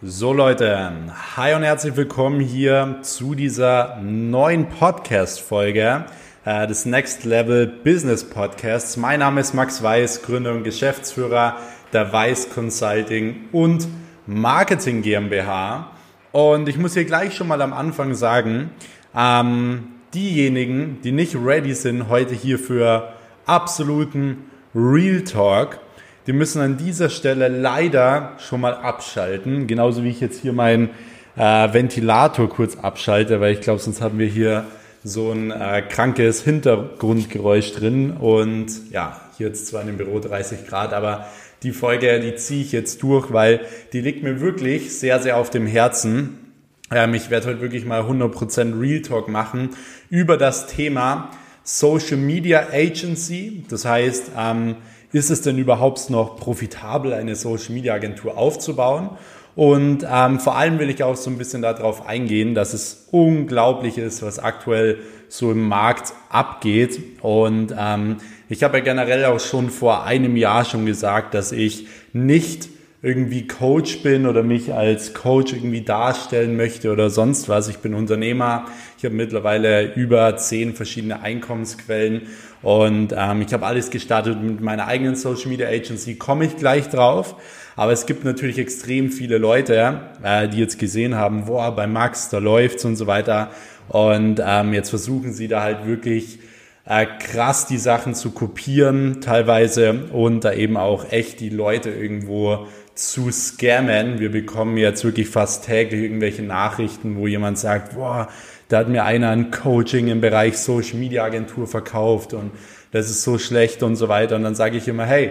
So Leute, hi und herzlich willkommen hier zu dieser neuen Podcast-Folge äh, des Next Level Business Podcasts. Mein Name ist Max Weiß, Gründer und Geschäftsführer der Weiß Consulting und Marketing GmbH. Und ich muss hier gleich schon mal am Anfang sagen, ähm, diejenigen, die nicht ready sind heute hier für absoluten Real Talk, die müssen an dieser Stelle leider schon mal abschalten. Genauso wie ich jetzt hier meinen äh, Ventilator kurz abschalte, weil ich glaube, sonst haben wir hier so ein äh, krankes Hintergrundgeräusch drin. Und ja, hier jetzt zwar in dem Büro 30 Grad, aber die Folge, die ziehe ich jetzt durch, weil die liegt mir wirklich sehr, sehr auf dem Herzen. Ähm, ich werde heute wirklich mal 100% Real Talk machen über das Thema Social Media Agency. Das heißt, ähm, ist es denn überhaupt noch profitabel, eine Social Media Agentur aufzubauen? Und ähm, vor allem will ich auch so ein bisschen darauf eingehen, dass es unglaublich ist, was aktuell so im Markt abgeht. Und ähm, ich habe ja generell auch schon vor einem Jahr schon gesagt, dass ich nicht irgendwie Coach bin oder mich als Coach irgendwie darstellen möchte oder sonst was. Ich bin Unternehmer. Ich habe mittlerweile über zehn verschiedene Einkommensquellen und ähm, ich habe alles gestartet mit meiner eigenen Social Media Agency. Komme ich gleich drauf. Aber es gibt natürlich extrem viele Leute, äh, die jetzt gesehen haben, boah, bei Max, da läuft's und so weiter. Und ähm, jetzt versuchen sie da halt wirklich äh, krass die Sachen zu kopieren teilweise und da eben auch echt die Leute irgendwo zu scammen. Wir bekommen jetzt wirklich fast täglich irgendwelche Nachrichten, wo jemand sagt, boah, da hat mir einer ein Coaching im Bereich Social Media Agentur verkauft und das ist so schlecht und so weiter. Und dann sage ich immer, hey,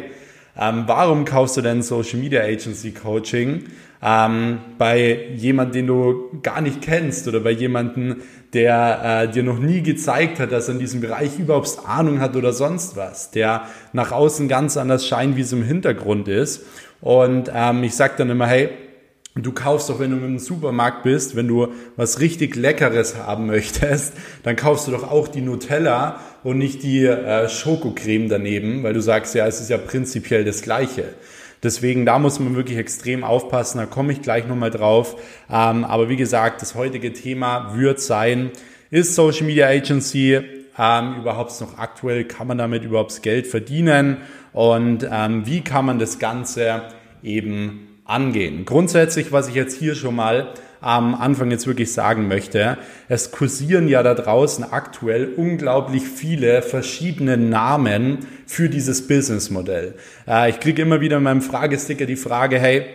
ähm, warum kaufst du denn Social Media Agency Coaching ähm, bei jemand, den du gar nicht kennst oder bei jemanden, der äh, dir noch nie gezeigt hat, dass er in diesem Bereich überhaupt Ahnung hat oder sonst was, der nach außen ganz anders scheint, wie es im Hintergrund ist. Und ähm, ich sage dann immer, hey, Du kaufst doch, wenn du im Supermarkt bist, wenn du was richtig Leckeres haben möchtest, dann kaufst du doch auch die Nutella und nicht die äh, Schokocreme daneben, weil du sagst, ja, es ist ja prinzipiell das Gleiche. Deswegen, da muss man wirklich extrem aufpassen, da komme ich gleich nochmal drauf. Ähm, aber wie gesagt, das heutige Thema wird sein, ist Social Media Agency ähm, überhaupt noch aktuell, kann man damit überhaupt Geld verdienen und ähm, wie kann man das Ganze eben angehen. Grundsätzlich, was ich jetzt hier schon mal am Anfang jetzt wirklich sagen möchte, es kursieren ja da draußen aktuell unglaublich viele verschiedene Namen für dieses Businessmodell. Äh, ich kriege immer wieder in meinem Fragesticker die Frage, hey,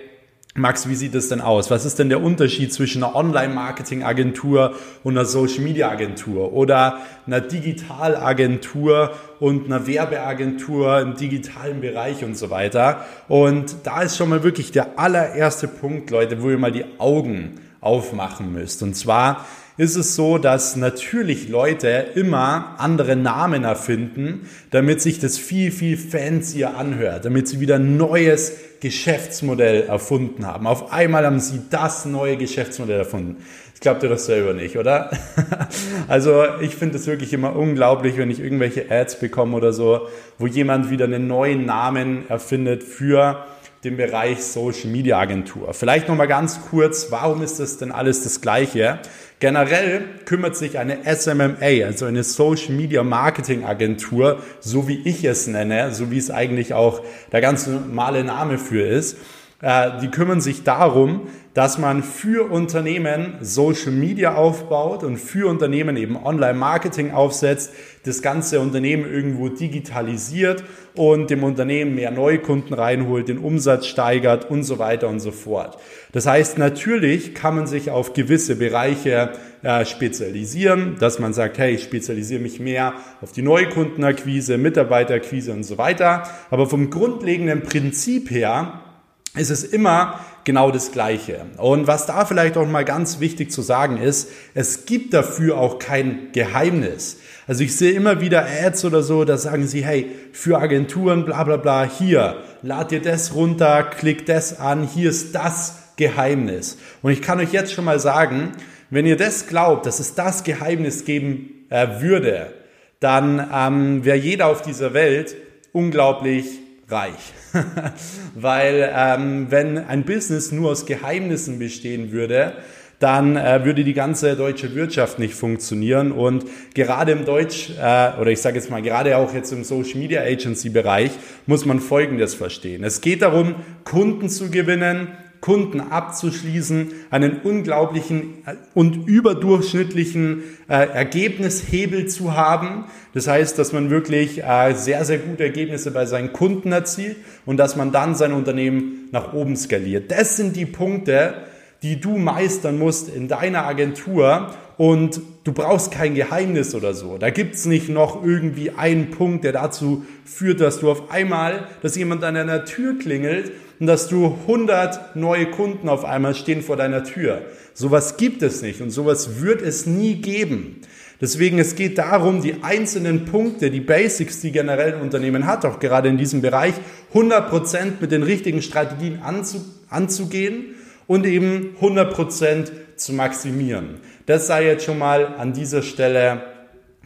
Max, wie sieht es denn aus? Was ist denn der Unterschied zwischen einer Online-Marketing-Agentur und einer Social-Media-Agentur oder einer Digitalagentur und einer Werbeagentur im digitalen Bereich und so weiter? Und da ist schon mal wirklich der allererste Punkt, Leute, wo ihr mal die Augen aufmachen müsst. Und zwar ist es so, dass natürlich Leute immer andere Namen erfinden, damit sich das viel, viel fancier anhört, damit sie wieder ein neues Geschäftsmodell erfunden haben. Auf einmal haben sie das neue Geschäftsmodell erfunden. Das glaubt ihr doch selber nicht, oder? also ich finde es wirklich immer unglaublich, wenn ich irgendwelche Ads bekomme oder so, wo jemand wieder einen neuen Namen erfindet für den Bereich Social Media Agentur. Vielleicht noch mal ganz kurz, warum ist das denn alles das Gleiche? Generell kümmert sich eine SMMA, also eine Social Media Marketing Agentur, so wie ich es nenne, so wie es eigentlich auch der ganz normale Name für ist, äh, die kümmern sich darum, dass man für Unternehmen Social Media aufbaut und für Unternehmen eben Online-Marketing aufsetzt, das ganze Unternehmen irgendwo digitalisiert und dem Unternehmen mehr Neukunden reinholt, den Umsatz steigert und so weiter und so fort. Das heißt, natürlich kann man sich auf gewisse Bereiche äh, spezialisieren, dass man sagt, hey, ich spezialisiere mich mehr auf die Neukundenakquise, Mitarbeiterakquise und so weiter. Aber vom grundlegenden Prinzip her ist es immer genau das Gleiche. Und was da vielleicht auch mal ganz wichtig zu sagen ist, es gibt dafür auch kein Geheimnis. Also ich sehe immer wieder Ads oder so, da sagen sie, hey, für Agenturen, bla bla bla, hier, lad dir das runter, klick das an, hier ist das Geheimnis. Und ich kann euch jetzt schon mal sagen, wenn ihr das glaubt, dass es das Geheimnis geben äh, würde, dann ähm, wäre jeder auf dieser Welt unglaublich reich. Weil ähm, wenn ein Business nur aus Geheimnissen bestehen würde, dann äh, würde die ganze deutsche Wirtschaft nicht funktionieren. Und gerade im Deutsch, äh, oder ich sage jetzt mal, gerade auch jetzt im Social Media Agency Bereich, muss man Folgendes verstehen. Es geht darum, Kunden zu gewinnen, Kunden abzuschließen, einen unglaublichen äh, und überdurchschnittlichen äh, Ergebnishebel zu haben. Das heißt, dass man wirklich äh, sehr, sehr gute Ergebnisse bei seinen Kunden erzielt und dass man dann sein Unternehmen nach oben skaliert. Das sind die Punkte, die du meistern musst in deiner Agentur und du brauchst kein Geheimnis oder so. Da gibt's nicht noch irgendwie einen Punkt, der dazu führt, dass du auf einmal, dass jemand an deiner Tür klingelt und dass du 100 neue Kunden auf einmal stehen vor deiner Tür. Sowas gibt es nicht und sowas wird es nie geben. Deswegen, es geht darum, die einzelnen Punkte, die Basics, die generell ein Unternehmen hat, auch gerade in diesem Bereich, 100% mit den richtigen Strategien anzugehen und eben 100% zu maximieren. Das sei jetzt schon mal an dieser Stelle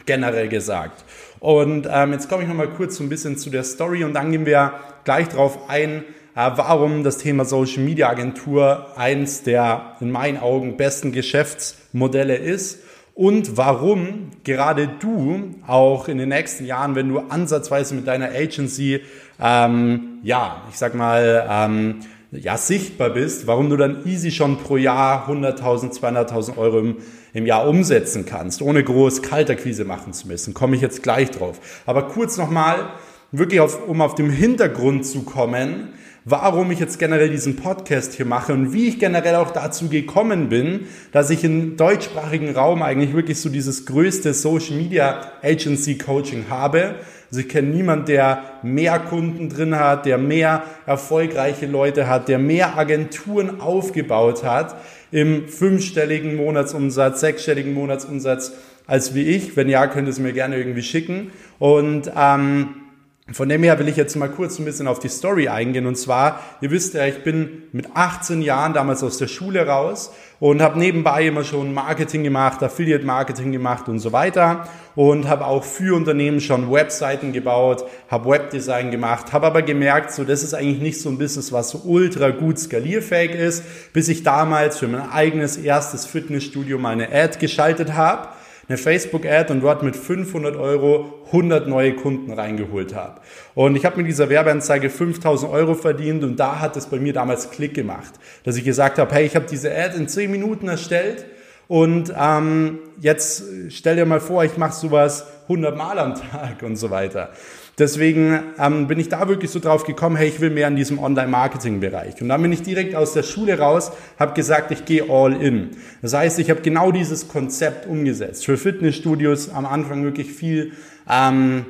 generell gesagt. Und ähm, jetzt komme ich nochmal kurz so ein bisschen zu der Story und dann gehen wir gleich darauf ein, warum das Thema Social Media Agentur eins der in meinen Augen besten Geschäftsmodelle ist und warum gerade du auch in den nächsten Jahren, wenn du ansatzweise mit deiner Agency, ähm, ja, ich sag mal, ähm, ja, sichtbar bist, warum du dann easy schon pro Jahr 100.000, 200.000 Euro im, im Jahr umsetzen kannst, ohne groß Kalterquise machen zu müssen. Komme ich jetzt gleich drauf. Aber kurz nochmal, wirklich auf, um auf dem Hintergrund zu kommen, warum ich jetzt generell diesen Podcast hier mache und wie ich generell auch dazu gekommen bin, dass ich im deutschsprachigen Raum eigentlich wirklich so dieses größte Social Media Agency Coaching habe. Also ich kenne niemanden, der mehr Kunden drin hat, der mehr erfolgreiche Leute hat, der mehr Agenturen aufgebaut hat im fünfstelligen Monatsumsatz, sechsstelligen Monatsumsatz als wie ich. Wenn ja, könnt ihr es mir gerne irgendwie schicken. Und ähm, von dem her will ich jetzt mal kurz ein bisschen auf die Story eingehen. Und zwar, ihr wisst ja, ich bin mit 18 Jahren damals aus der Schule raus und habe nebenbei immer schon Marketing gemacht, Affiliate Marketing gemacht und so weiter. Und habe auch für Unternehmen schon Webseiten gebaut, habe Webdesign gemacht, habe aber gemerkt, so das ist eigentlich nicht so ein Business, was so ultra gut skalierfähig ist, bis ich damals für mein eigenes erstes Fitnessstudio meine Ad geschaltet habe eine Facebook-Ad und dort mit 500 Euro 100 neue Kunden reingeholt habe. Und ich habe mit dieser Werbeanzeige 5000 Euro verdient und da hat es bei mir damals Klick gemacht, dass ich gesagt habe, hey, ich habe diese Ad in 10 Minuten erstellt und ähm, jetzt stell dir mal vor, ich mache sowas 100 Mal am Tag und so weiter. Deswegen ähm, bin ich da wirklich so drauf gekommen, hey, ich will mehr in diesem Online-Marketing-Bereich. Und dann bin ich direkt aus der Schule raus, habe gesagt, ich gehe all in. Das heißt, ich habe genau dieses Konzept umgesetzt. Für Fitnessstudios am Anfang wirklich viel ähm,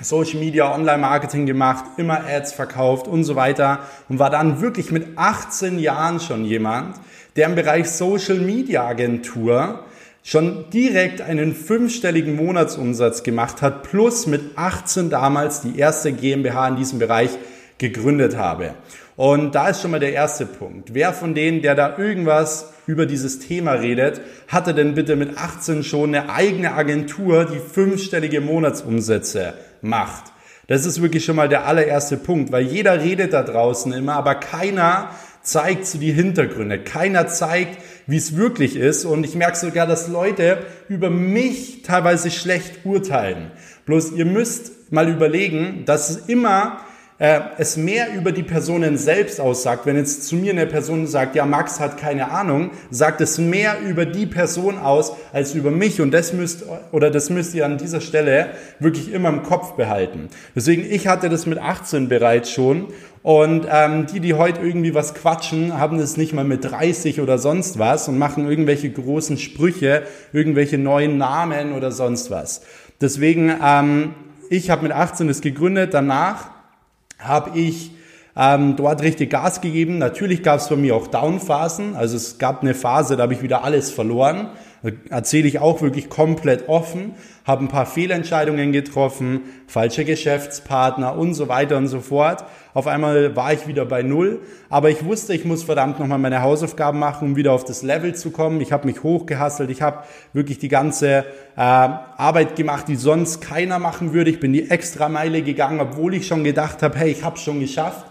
Social Media, Online-Marketing gemacht, immer Ads verkauft und so weiter und war dann wirklich mit 18 Jahren schon jemand, der im Bereich Social Media Agentur schon direkt einen fünfstelligen Monatsumsatz gemacht hat, plus mit 18 damals die erste GmbH in diesem Bereich gegründet habe. Und da ist schon mal der erste Punkt. Wer von denen, der da irgendwas über dieses Thema redet, hatte denn bitte mit 18 schon eine eigene Agentur, die fünfstellige Monatsumsätze macht? Das ist wirklich schon mal der allererste Punkt, weil jeder redet da draußen immer, aber keiner zeigt so die Hintergründe. Keiner zeigt, wie es wirklich ist. Und ich merke sogar, dass Leute über mich teilweise schlecht urteilen. Bloß ihr müsst mal überlegen, dass es immer äh, es mehr über die Personen selbst aussagt. Wenn jetzt zu mir eine Person sagt, ja, Max hat keine Ahnung, sagt es mehr über die Person aus als über mich. Und das müsst, oder das müsst ihr an dieser Stelle wirklich immer im Kopf behalten. Deswegen, ich hatte das mit 18 bereits schon. Und ähm, die, die heute irgendwie was quatschen, haben das nicht mal mit 30 oder sonst was und machen irgendwelche großen Sprüche, irgendwelche neuen Namen oder sonst was. Deswegen, ähm, ich habe mit 18 das gegründet, danach habe ich ähm, dort richtig Gas gegeben. Natürlich gab es bei mir auch Downphasen. Also es gab eine Phase, da habe ich wieder alles verloren. Erzähle ich auch wirklich komplett offen, habe ein paar Fehlentscheidungen getroffen, falsche Geschäftspartner und so weiter und so fort. Auf einmal war ich wieder bei Null, aber ich wusste, ich muss verdammt nochmal meine Hausaufgaben machen, um wieder auf das Level zu kommen. Ich habe mich hochgehasselt, ich habe wirklich die ganze äh, Arbeit gemacht, die sonst keiner machen würde. Ich bin die extra Meile gegangen, obwohl ich schon gedacht habe, hey, ich habe es schon geschafft,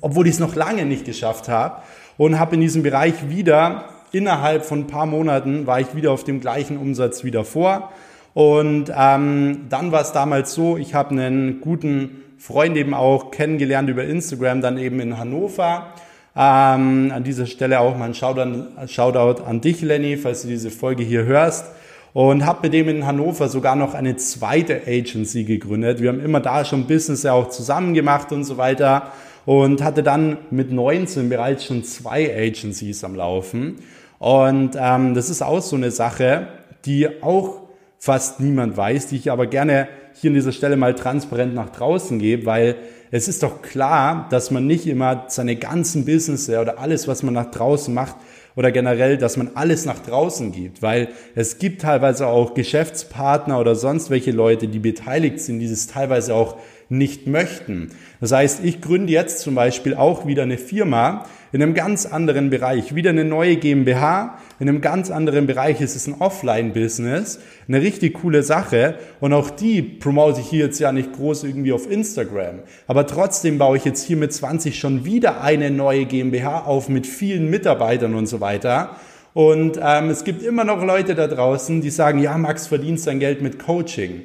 obwohl ich es noch lange nicht geschafft habe und habe in diesem Bereich wieder innerhalb von ein paar Monaten war ich wieder auf dem gleichen Umsatz wie davor. Und ähm, dann war es damals so, ich habe einen guten Freund eben auch kennengelernt über Instagram, dann eben in Hannover. Ähm, an dieser Stelle auch mal ein Shoutout, Shoutout an dich, Lenny, falls du diese Folge hier hörst. Und habe mit dem in Hannover sogar noch eine zweite Agency gegründet. Wir haben immer da schon Business ja auch zusammen gemacht und so weiter. Und hatte dann mit 19 bereits schon zwei Agencies am Laufen. Und ähm, das ist auch so eine Sache, die auch fast niemand weiß, die ich aber gerne hier an dieser Stelle mal transparent nach draußen gebe, weil es ist doch klar, dass man nicht immer seine ganzen Business oder alles, was man nach draußen macht, oder generell, dass man alles nach draußen gibt, weil es gibt teilweise auch Geschäftspartner oder sonst welche Leute, die beteiligt sind, die es teilweise auch nicht möchten. Das heißt, ich gründe jetzt zum Beispiel auch wieder eine Firma, in einem ganz anderen Bereich, wieder eine neue GmbH, in einem ganz anderen Bereich ist es ein Offline-Business, eine richtig coole Sache und auch die promote ich hier jetzt ja nicht groß irgendwie auf Instagram, aber trotzdem baue ich jetzt hier mit 20 schon wieder eine neue GmbH auf mit vielen Mitarbeitern und so weiter. Und ähm, es gibt immer noch Leute da draußen, die sagen, ja, Max verdienst dein Geld mit Coaching.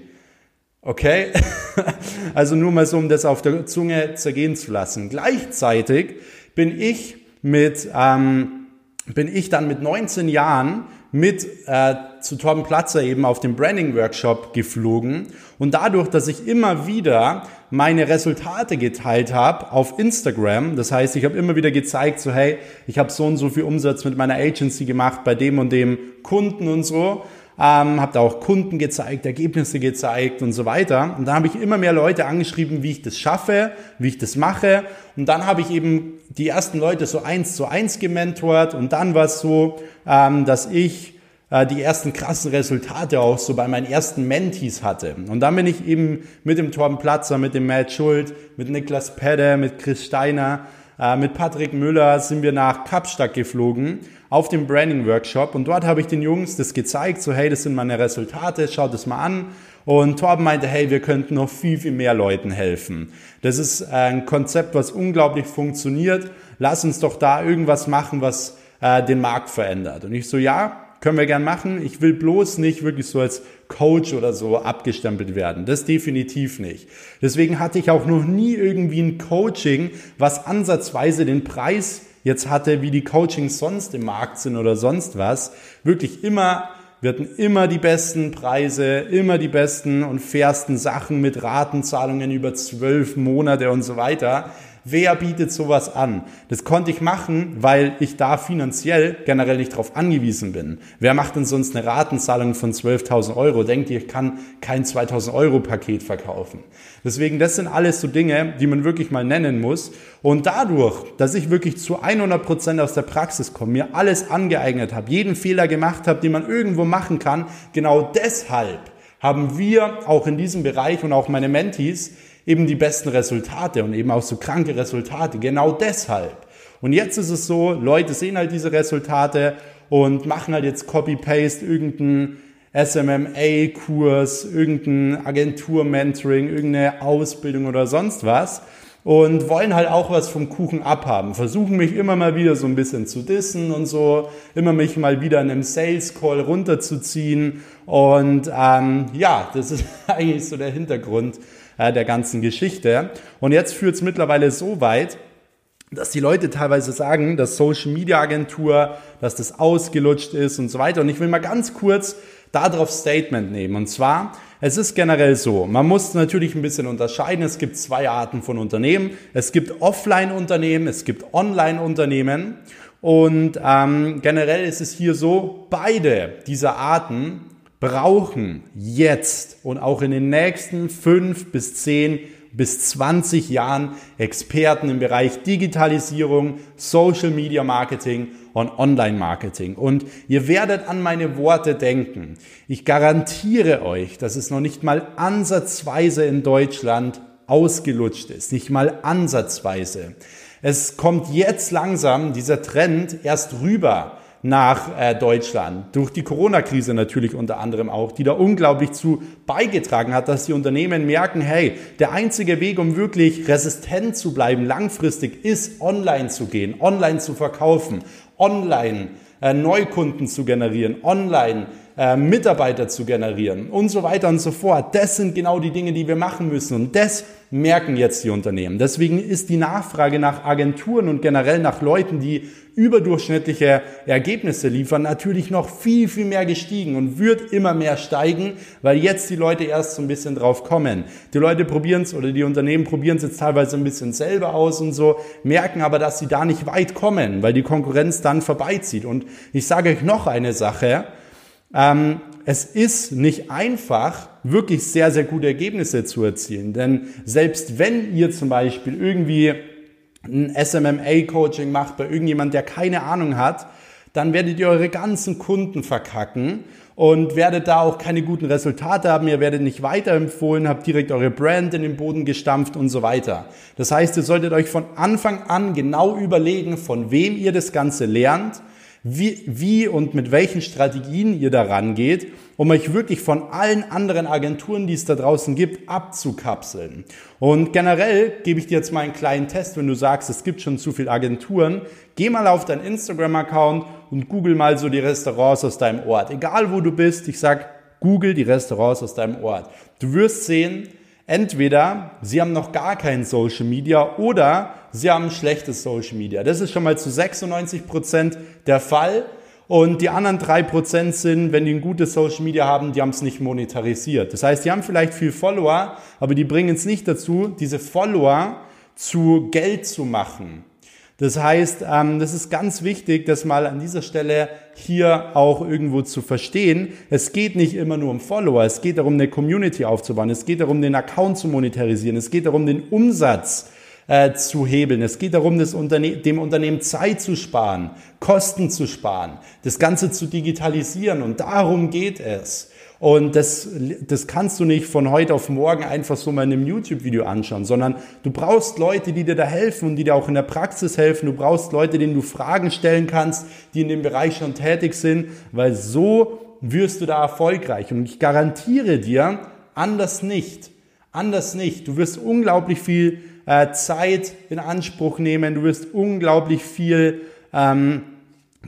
Okay? also nur mal so, um das auf der Zunge zergehen zu lassen. Gleichzeitig bin ich mit, ähm, bin ich dann mit 19 Jahren mit äh, zu Torben Platzer eben auf dem Branding Workshop geflogen. Und dadurch, dass ich immer wieder meine Resultate geteilt habe auf Instagram, das heißt, ich habe immer wieder gezeigt, so hey, ich habe so und so viel Umsatz mit meiner Agency gemacht bei dem und dem Kunden und so ähm, habe da auch Kunden gezeigt, Ergebnisse gezeigt und so weiter. Und dann habe ich immer mehr Leute angeschrieben, wie ich das schaffe, wie ich das mache. Und dann habe ich eben die ersten Leute so eins zu eins gementort. Und dann war es so, ähm, dass ich äh, die ersten krassen Resultate auch so bei meinen ersten Mentees hatte. Und dann bin ich eben mit dem Torben Platzer, mit dem Matt Schuld, mit Niklas Pedde, mit Chris Steiner, äh, mit Patrick Müller sind wir nach Kapstadt geflogen auf dem Branding Workshop und dort habe ich den Jungs das gezeigt, so hey, das sind meine Resultate, schaut es mal an. Und Torben meinte, hey, wir könnten noch viel, viel mehr Leuten helfen. Das ist ein Konzept, was unglaublich funktioniert. Lass uns doch da irgendwas machen, was äh, den Markt verändert. Und ich so, ja, können wir gern machen. Ich will bloß nicht wirklich so als Coach oder so abgestempelt werden. Das definitiv nicht. Deswegen hatte ich auch noch nie irgendwie ein Coaching, was ansatzweise den Preis jetzt hatte, wie die Coachings sonst im Markt sind oder sonst was. Wirklich immer, wir hatten immer die besten Preise, immer die besten und fairsten Sachen mit Ratenzahlungen über zwölf Monate und so weiter. Wer bietet sowas an? Das konnte ich machen, weil ich da finanziell generell nicht drauf angewiesen bin. Wer macht denn sonst eine Ratenzahlung von 12.000 Euro? Denkt ihr, ich kann kein 2.000 Euro Paket verkaufen? Deswegen, das sind alles so Dinge, die man wirklich mal nennen muss. Und dadurch, dass ich wirklich zu 100 Prozent aus der Praxis komme, mir alles angeeignet habe, jeden Fehler gemacht habe, den man irgendwo machen kann, genau deshalb haben wir auch in diesem Bereich und auch meine Mentees eben die besten Resultate und eben auch so kranke Resultate. Genau deshalb. Und jetzt ist es so, Leute sehen halt diese Resultate und machen halt jetzt Copy-Paste, irgendeinen SMMA-Kurs, irgendein Agentur-Mentoring, irgendeine Ausbildung oder sonst was und wollen halt auch was vom Kuchen abhaben. Versuchen mich immer mal wieder so ein bisschen zu dissen und so, immer mich mal wieder in einem Sales Call runterzuziehen. Und ähm, ja, das ist eigentlich so der Hintergrund äh, der ganzen Geschichte. Und jetzt führt es mittlerweile so weit, dass die Leute teilweise sagen, dass Social Media Agentur, dass das ausgelutscht ist und so weiter. Und ich will mal ganz kurz darauf Statement nehmen. Und zwar, es ist generell so, man muss natürlich ein bisschen unterscheiden. Es gibt zwei Arten von Unternehmen. Es gibt Offline-Unternehmen, es gibt Online-Unternehmen. Und ähm, generell ist es hier so, beide dieser Arten brauchen jetzt und auch in den nächsten fünf bis zehn bis 20 Jahren Experten im Bereich Digitalisierung, Social Media Marketing und Online Marketing. Und ihr werdet an meine Worte denken. Ich garantiere euch, dass es noch nicht mal ansatzweise in Deutschland ausgelutscht ist. Nicht mal ansatzweise. Es kommt jetzt langsam dieser Trend erst rüber nach äh, Deutschland. Durch die Corona-Krise natürlich unter anderem auch, die da unglaublich zu beigetragen hat, dass die Unternehmen merken, hey, der einzige Weg, um wirklich resistent zu bleiben, langfristig, ist online zu gehen, online zu verkaufen, online äh, Neukunden zu generieren, online äh, Mitarbeiter zu generieren und so weiter und so fort. Das sind genau die Dinge, die wir machen müssen und das merken jetzt die Unternehmen. Deswegen ist die Nachfrage nach Agenturen und generell nach Leuten, die überdurchschnittliche Ergebnisse liefern, natürlich noch viel, viel mehr gestiegen und wird immer mehr steigen, weil jetzt die Leute erst so ein bisschen drauf kommen. Die Leute probieren es oder die Unternehmen probieren es jetzt teilweise ein bisschen selber aus und so, merken aber, dass sie da nicht weit kommen, weil die Konkurrenz dann vorbeizieht. Und ich sage euch noch eine Sache, ähm, es ist nicht einfach, wirklich sehr, sehr gute Ergebnisse zu erzielen. Denn selbst wenn ihr zum Beispiel irgendwie ein SMMA-Coaching macht bei irgendjemand, der keine Ahnung hat, dann werdet ihr eure ganzen Kunden verkacken und werdet da auch keine guten Resultate haben. Ihr werdet nicht weiterempfohlen, habt direkt eure Brand in den Boden gestampft und so weiter. Das heißt, ihr solltet euch von Anfang an genau überlegen, von wem ihr das Ganze lernt wie, wie und mit welchen Strategien ihr daran geht, um euch wirklich von allen anderen Agenturen, die es da draußen gibt, abzukapseln. Und generell gebe ich dir jetzt mal einen kleinen Test, wenn du sagst, es gibt schon zu viele Agenturen. Geh mal auf deinen Instagram-Account und google mal so die Restaurants aus deinem Ort. Egal wo du bist, ich sag, google die Restaurants aus deinem Ort. Du wirst sehen, Entweder Sie haben noch gar kein Social Media oder Sie haben schlechtes Social Media. Das ist schon mal zu 96 Prozent der Fall. Und die anderen drei Prozent sind, wenn die ein gutes Social Media haben, die haben es nicht monetarisiert. Das heißt, die haben vielleicht viel Follower, aber die bringen es nicht dazu, diese Follower zu Geld zu machen. Das heißt, ähm, das ist ganz wichtig, das mal an dieser Stelle hier auch irgendwo zu verstehen. Es geht nicht immer nur um Follower, es geht darum, eine Community aufzubauen, es geht darum, den Account zu monetarisieren, es geht darum, den Umsatz äh, zu hebeln. Es geht darum, das Unterne dem Unternehmen Zeit zu sparen, Kosten zu sparen, das Ganze zu digitalisieren und darum geht es. Und das, das kannst du nicht von heute auf morgen einfach so mal in einem YouTube-Video anschauen, sondern du brauchst Leute, die dir da helfen und die dir auch in der Praxis helfen. Du brauchst Leute, denen du Fragen stellen kannst, die in dem Bereich schon tätig sind, weil so wirst du da erfolgreich. Und ich garantiere dir, anders nicht. Anders nicht. Du wirst unglaublich viel äh, Zeit in Anspruch nehmen. Du wirst unglaublich viel ähm,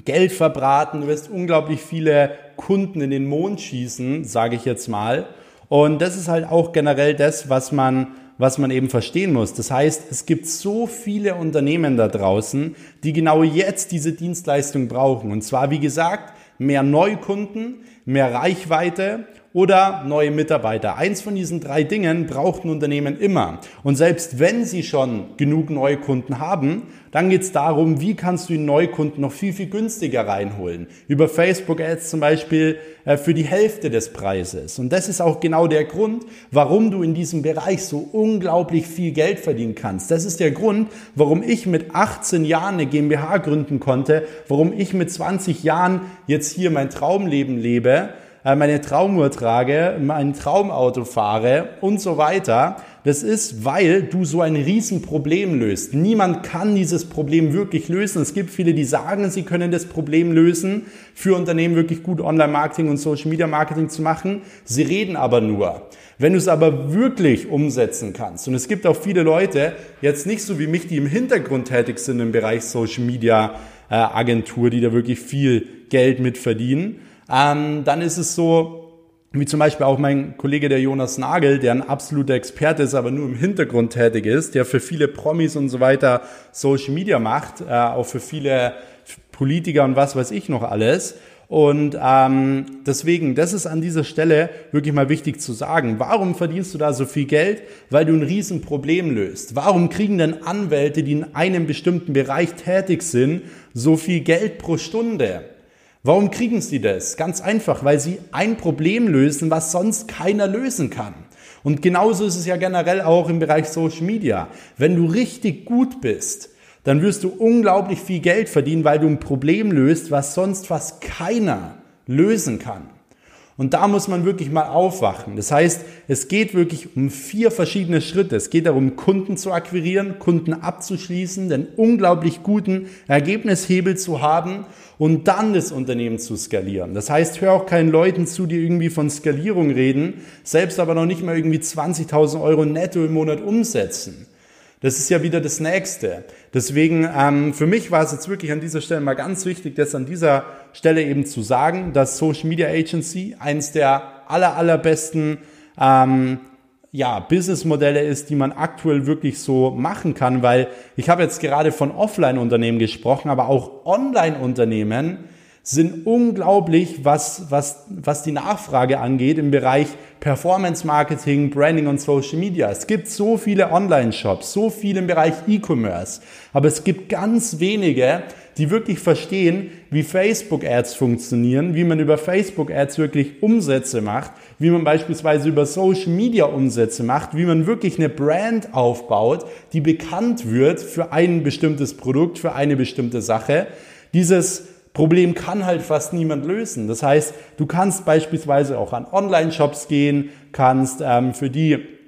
Geld verbraten. Du wirst unglaublich viele Kunden in den Mond schießen, sage ich jetzt mal. Und das ist halt auch generell das, was man was man eben verstehen muss. Das heißt, es gibt so viele Unternehmen da draußen, die genau jetzt diese Dienstleistung brauchen. Und zwar, wie gesagt, mehr Neukunden, mehr Reichweite oder neue Mitarbeiter. Eins von diesen drei Dingen braucht ein Unternehmen immer. Und selbst wenn sie schon genug Neukunden haben, dann geht es darum, wie kannst du die Neukunden noch viel, viel günstiger reinholen. Über Facebook Ads zum Beispiel äh, für die Hälfte des Preises. Und das ist auch genau der Grund, warum du in diesem Bereich so unglaublich viel Geld verdienen kannst. Das ist der Grund, warum ich mit 18 Jahren eine GmbH gründen konnte, warum ich mit 20 Jahren jetzt hier mein Traumleben lebe meine Traumuhr trage, mein Traumauto fahre und so weiter. Das ist, weil du so ein Riesenproblem löst. Niemand kann dieses Problem wirklich lösen. Es gibt viele, die sagen, sie können das Problem lösen, für Unternehmen wirklich gut Online-Marketing und Social-Media-Marketing zu machen. Sie reden aber nur. Wenn du es aber wirklich umsetzen kannst, und es gibt auch viele Leute, jetzt nicht so wie mich, die im Hintergrund tätig sind im Bereich Social-Media-Agentur, äh, die da wirklich viel Geld mit verdienen, ähm, dann ist es so, wie zum Beispiel auch mein Kollege der Jonas Nagel, der ein absoluter Experte ist, aber nur im Hintergrund tätig ist, der für viele Promis und so weiter Social Media macht, äh, auch für viele Politiker und was weiß ich noch alles. Und ähm, deswegen, das ist an dieser Stelle wirklich mal wichtig zu sagen. Warum verdienst du da so viel Geld? Weil du ein Riesenproblem löst. Warum kriegen denn Anwälte, die in einem bestimmten Bereich tätig sind, so viel Geld pro Stunde? Warum kriegen sie das? Ganz einfach, weil sie ein Problem lösen, was sonst keiner lösen kann. Und genauso ist es ja generell auch im Bereich Social Media. Wenn du richtig gut bist, dann wirst du unglaublich viel Geld verdienen, weil du ein Problem löst, was sonst fast keiner lösen kann. Und da muss man wirklich mal aufwachen. Das heißt, es geht wirklich um vier verschiedene Schritte. Es geht darum, Kunden zu akquirieren, Kunden abzuschließen, den unglaublich guten Ergebnishebel zu haben und dann das Unternehmen zu skalieren. Das heißt, hör auch keinen Leuten zu, die irgendwie von Skalierung reden, selbst aber noch nicht mal irgendwie 20.000 Euro netto im Monat umsetzen. Das ist ja wieder das Nächste. Deswegen, ähm, für mich war es jetzt wirklich an dieser Stelle mal ganz wichtig, das an dieser Stelle eben zu sagen, dass Social Media Agency eines der aller, allerbesten ähm, ja, Businessmodelle ist, die man aktuell wirklich so machen kann, weil ich habe jetzt gerade von Offline-Unternehmen gesprochen, aber auch Online-Unternehmen sind unglaublich, was, was, was die Nachfrage angeht im Bereich Performance Marketing, Branding und Social Media. Es gibt so viele Online-Shops, so viel im Bereich E-Commerce, aber es gibt ganz wenige, die wirklich verstehen, wie Facebook-Ads funktionieren, wie man über Facebook-Ads wirklich Umsätze macht, wie man beispielsweise über Social Media Umsätze macht, wie man wirklich eine Brand aufbaut, die bekannt wird für ein bestimmtes Produkt, für eine bestimmte Sache. Dieses Problem kann halt fast niemand lösen. Das heißt, du kannst beispielsweise auch an Online-Shops gehen, kannst ähm, für die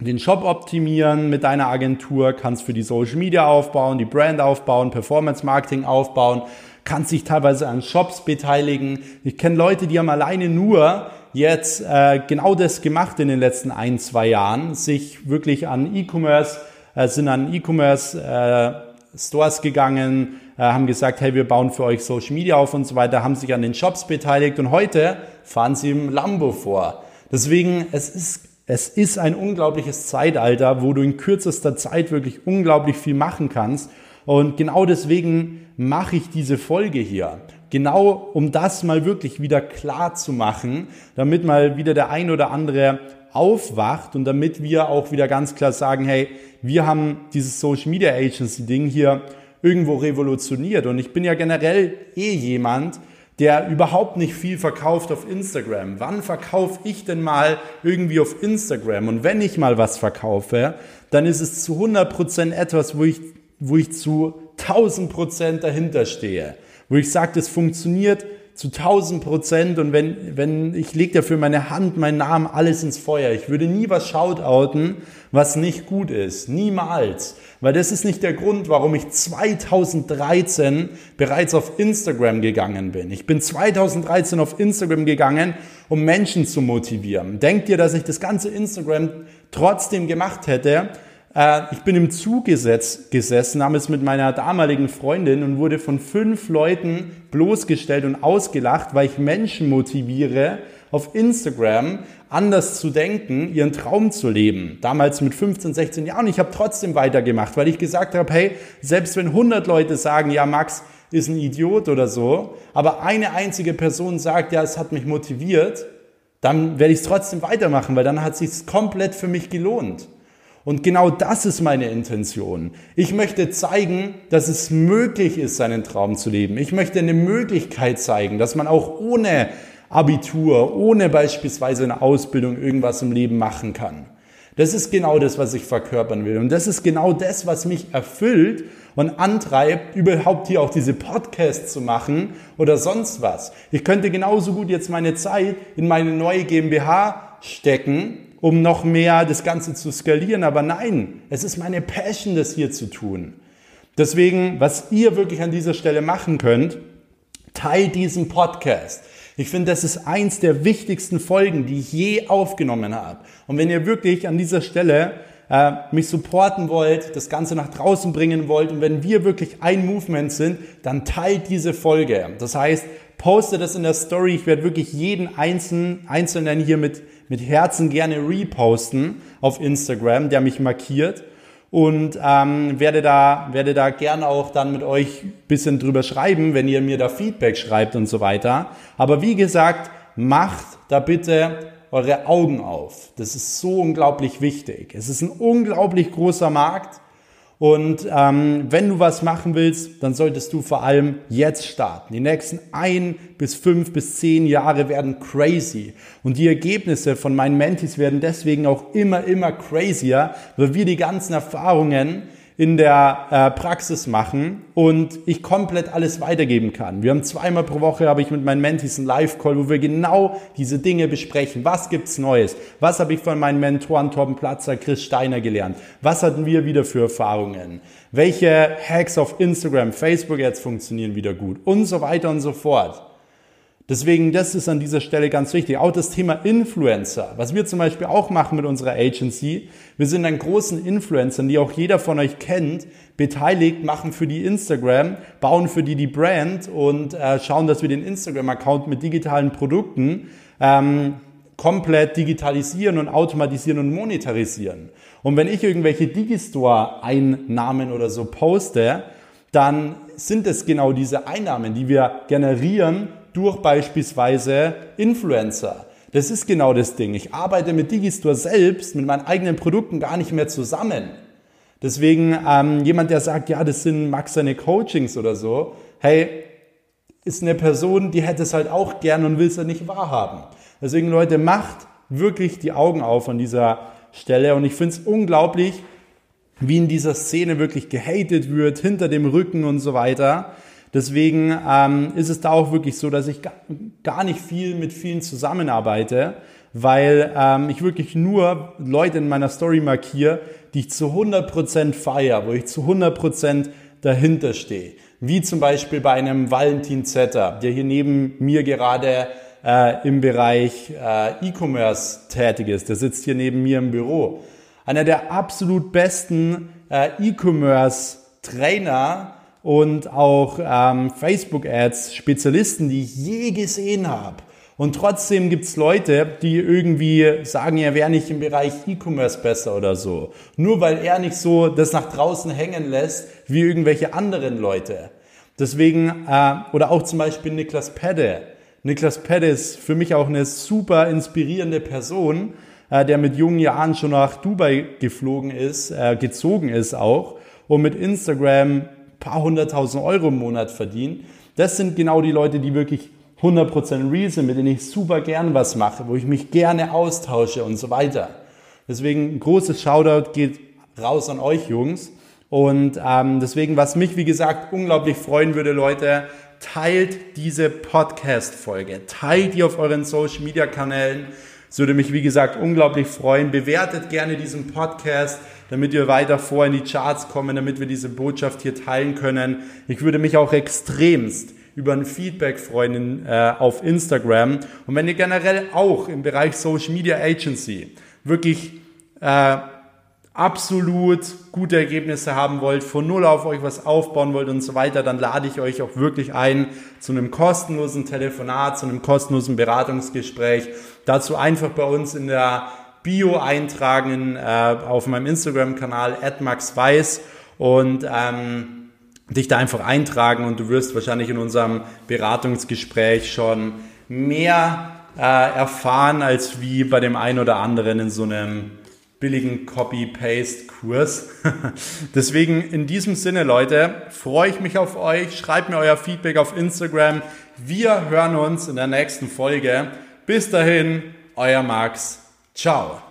den Shop optimieren mit deiner Agentur, kannst für die Social Media aufbauen, die Brand aufbauen, Performance Marketing aufbauen, kannst dich teilweise an Shops beteiligen. Ich kenne Leute, die haben alleine nur jetzt äh, genau das gemacht in den letzten ein, zwei Jahren, sich wirklich an E-Commerce, äh, sind an E-Commerce äh, Stores gegangen, haben gesagt, hey, wir bauen für euch Social Media auf und so weiter, haben sich an den Shops beteiligt und heute fahren sie im Lambo vor. Deswegen, es ist, es ist ein unglaubliches Zeitalter, wo du in kürzester Zeit wirklich unglaublich viel machen kannst. Und genau deswegen mache ich diese Folge hier. Genau um das mal wirklich wieder klar zu machen, damit mal wieder der ein oder andere aufwacht und damit wir auch wieder ganz klar sagen, hey, wir haben dieses Social Media Agency Ding hier irgendwo revolutioniert. Und ich bin ja generell eh jemand, der überhaupt nicht viel verkauft auf Instagram. Wann verkaufe ich denn mal irgendwie auf Instagram? Und wenn ich mal was verkaufe, dann ist es zu 100% etwas, wo ich, wo ich zu 1000% dahinter stehe. Wo ich sage, das funktioniert zu 1000 Prozent und wenn, wenn ich lege dafür meine Hand, meinen Namen, alles ins Feuer. Ich würde nie was shoutouten, was nicht gut ist. Niemals. Weil das ist nicht der Grund, warum ich 2013 bereits auf Instagram gegangen bin. Ich bin 2013 auf Instagram gegangen, um Menschen zu motivieren. Denkt ihr, dass ich das ganze Instagram trotzdem gemacht hätte, ich bin im Zug gesessen, damals mit meiner damaligen Freundin und wurde von fünf Leuten bloßgestellt und ausgelacht, weil ich Menschen motiviere, auf Instagram anders zu denken, ihren Traum zu leben. Damals mit 15, 16 Jahren. Ich habe trotzdem weitergemacht, weil ich gesagt habe, hey, selbst wenn 100 Leute sagen, ja, Max ist ein Idiot oder so, aber eine einzige Person sagt, ja, es hat mich motiviert, dann werde ich es trotzdem weitermachen, weil dann hat es sich komplett für mich gelohnt. Und genau das ist meine Intention. Ich möchte zeigen, dass es möglich ist, seinen Traum zu leben. Ich möchte eine Möglichkeit zeigen, dass man auch ohne Abitur, ohne beispielsweise eine Ausbildung irgendwas im Leben machen kann. Das ist genau das, was ich verkörpern will. Und das ist genau das, was mich erfüllt und antreibt, überhaupt hier auch diese Podcasts zu machen oder sonst was. Ich könnte genauso gut jetzt meine Zeit in meine neue GmbH stecken um noch mehr das Ganze zu skalieren. Aber nein, es ist meine Passion, das hier zu tun. Deswegen, was ihr wirklich an dieser Stelle machen könnt, teilt diesen Podcast. Ich finde, das ist eins der wichtigsten Folgen, die ich je aufgenommen habe. Und wenn ihr wirklich an dieser Stelle äh, mich supporten wollt, das Ganze nach draußen bringen wollt und wenn wir wirklich ein Movement sind, dann teilt diese Folge. Das heißt, poste das in der Story. Ich werde wirklich jeden einzelnen, Einzelnen hier mit mit Herzen gerne reposten auf Instagram, der mich markiert und ähm, werde da werde da gerne auch dann mit euch bisschen drüber schreiben, wenn ihr mir da Feedback schreibt und so weiter. Aber wie gesagt, macht da bitte eure Augen auf. Das ist so unglaublich wichtig. Es ist ein unglaublich großer Markt Und ähm, wenn du was machen willst, dann solltest du vor allem jetzt starten. Die nächsten ein bis fünf bis zehn Jahre werden crazy. Und die Ergebnisse von meinen Mentis werden deswegen auch immer, immer crazier, weil wir die ganzen Erfahrungen in der äh, Praxis machen und ich komplett alles weitergeben kann. Wir haben zweimal pro Woche habe ich mit meinen Mentees einen Live-Call, wo wir genau diese Dinge besprechen. Was gibt's Neues? Was habe ich von meinen Mentoren Torben Platzer, Chris Steiner gelernt? Was hatten wir wieder für Erfahrungen? Welche Hacks auf Instagram, Facebook jetzt funktionieren wieder gut? Und so weiter und so fort. Deswegen, das ist an dieser Stelle ganz wichtig. Auch das Thema Influencer, was wir zum Beispiel auch machen mit unserer Agency. Wir sind an großen Influencern, die auch jeder von euch kennt, beteiligt, machen für die Instagram, bauen für die die Brand und äh, schauen, dass wir den Instagram-Account mit digitalen Produkten ähm, komplett digitalisieren und automatisieren und monetarisieren. Und wenn ich irgendwelche Digistore-Einnahmen oder so poste, dann sind es genau diese Einnahmen, die wir generieren durch beispielsweise Influencer. Das ist genau das Ding. Ich arbeite mit Digistore selbst, mit meinen eigenen Produkten gar nicht mehr zusammen. Deswegen ähm, jemand, der sagt, ja, das sind Max seine Coachings oder so, hey, ist eine Person, die hätte es halt auch gern und will es ja nicht wahrhaben. Deswegen, Leute, macht wirklich die Augen auf an dieser Stelle. Und ich finde es unglaublich, wie in dieser Szene wirklich gehatet wird, hinter dem Rücken und so weiter. Deswegen ähm, ist es da auch wirklich so, dass ich gar nicht viel mit vielen zusammenarbeite, weil ähm, ich wirklich nur Leute in meiner Story markiere, die ich zu 100% feiere, wo ich zu 100% dahinter stehe. Wie zum Beispiel bei einem Valentin Zetter, der hier neben mir gerade äh, im Bereich äh, E-Commerce tätig ist. Der sitzt hier neben mir im Büro. Einer der absolut besten äh, E-Commerce-Trainer, und auch ähm, Facebook-Ads, Spezialisten, die ich je gesehen habe. Und trotzdem gibt's Leute, die irgendwie sagen, er wäre nicht im Bereich E-Commerce besser oder so. Nur weil er nicht so das nach draußen hängen lässt wie irgendwelche anderen Leute. Deswegen, äh, oder auch zum Beispiel Niklas Pedde. Niklas Pedde ist für mich auch eine super inspirierende Person, äh, der mit jungen Jahren schon nach Dubai geflogen ist, äh, gezogen ist auch und mit Instagram paar hunderttausend Euro im Monat verdienen. Das sind genau die Leute, die wirklich 100% real sind, mit denen ich super gern was mache, wo ich mich gerne austausche und so weiter. Deswegen ein großes Shoutout geht raus an euch Jungs. Und ähm, deswegen, was mich, wie gesagt, unglaublich freuen würde, Leute, teilt diese Podcast-Folge, teilt die auf euren Social-Media-Kanälen. Es würde mich, wie gesagt, unglaublich freuen. Bewertet gerne diesen Podcast damit wir weiter vor in die Charts kommen, damit wir diese Botschaft hier teilen können. Ich würde mich auch extremst über ein Feedback freuen äh, auf Instagram. Und wenn ihr generell auch im Bereich Social Media Agency wirklich äh, absolut gute Ergebnisse haben wollt, von null auf euch was aufbauen wollt und so weiter, dann lade ich euch auch wirklich ein zu einem kostenlosen Telefonat, zu einem kostenlosen Beratungsgespräch. Dazu einfach bei uns in der Bio eintragen äh, auf meinem Instagram-Kanal @maxweiss und ähm, dich da einfach eintragen und du wirst wahrscheinlich in unserem Beratungsgespräch schon mehr äh, erfahren als wie bei dem einen oder anderen in so einem billigen Copy-Paste-Kurs. Deswegen in diesem Sinne, Leute, freue ich mich auf euch. Schreibt mir euer Feedback auf Instagram. Wir hören uns in der nächsten Folge. Bis dahin, euer Max. Tchau!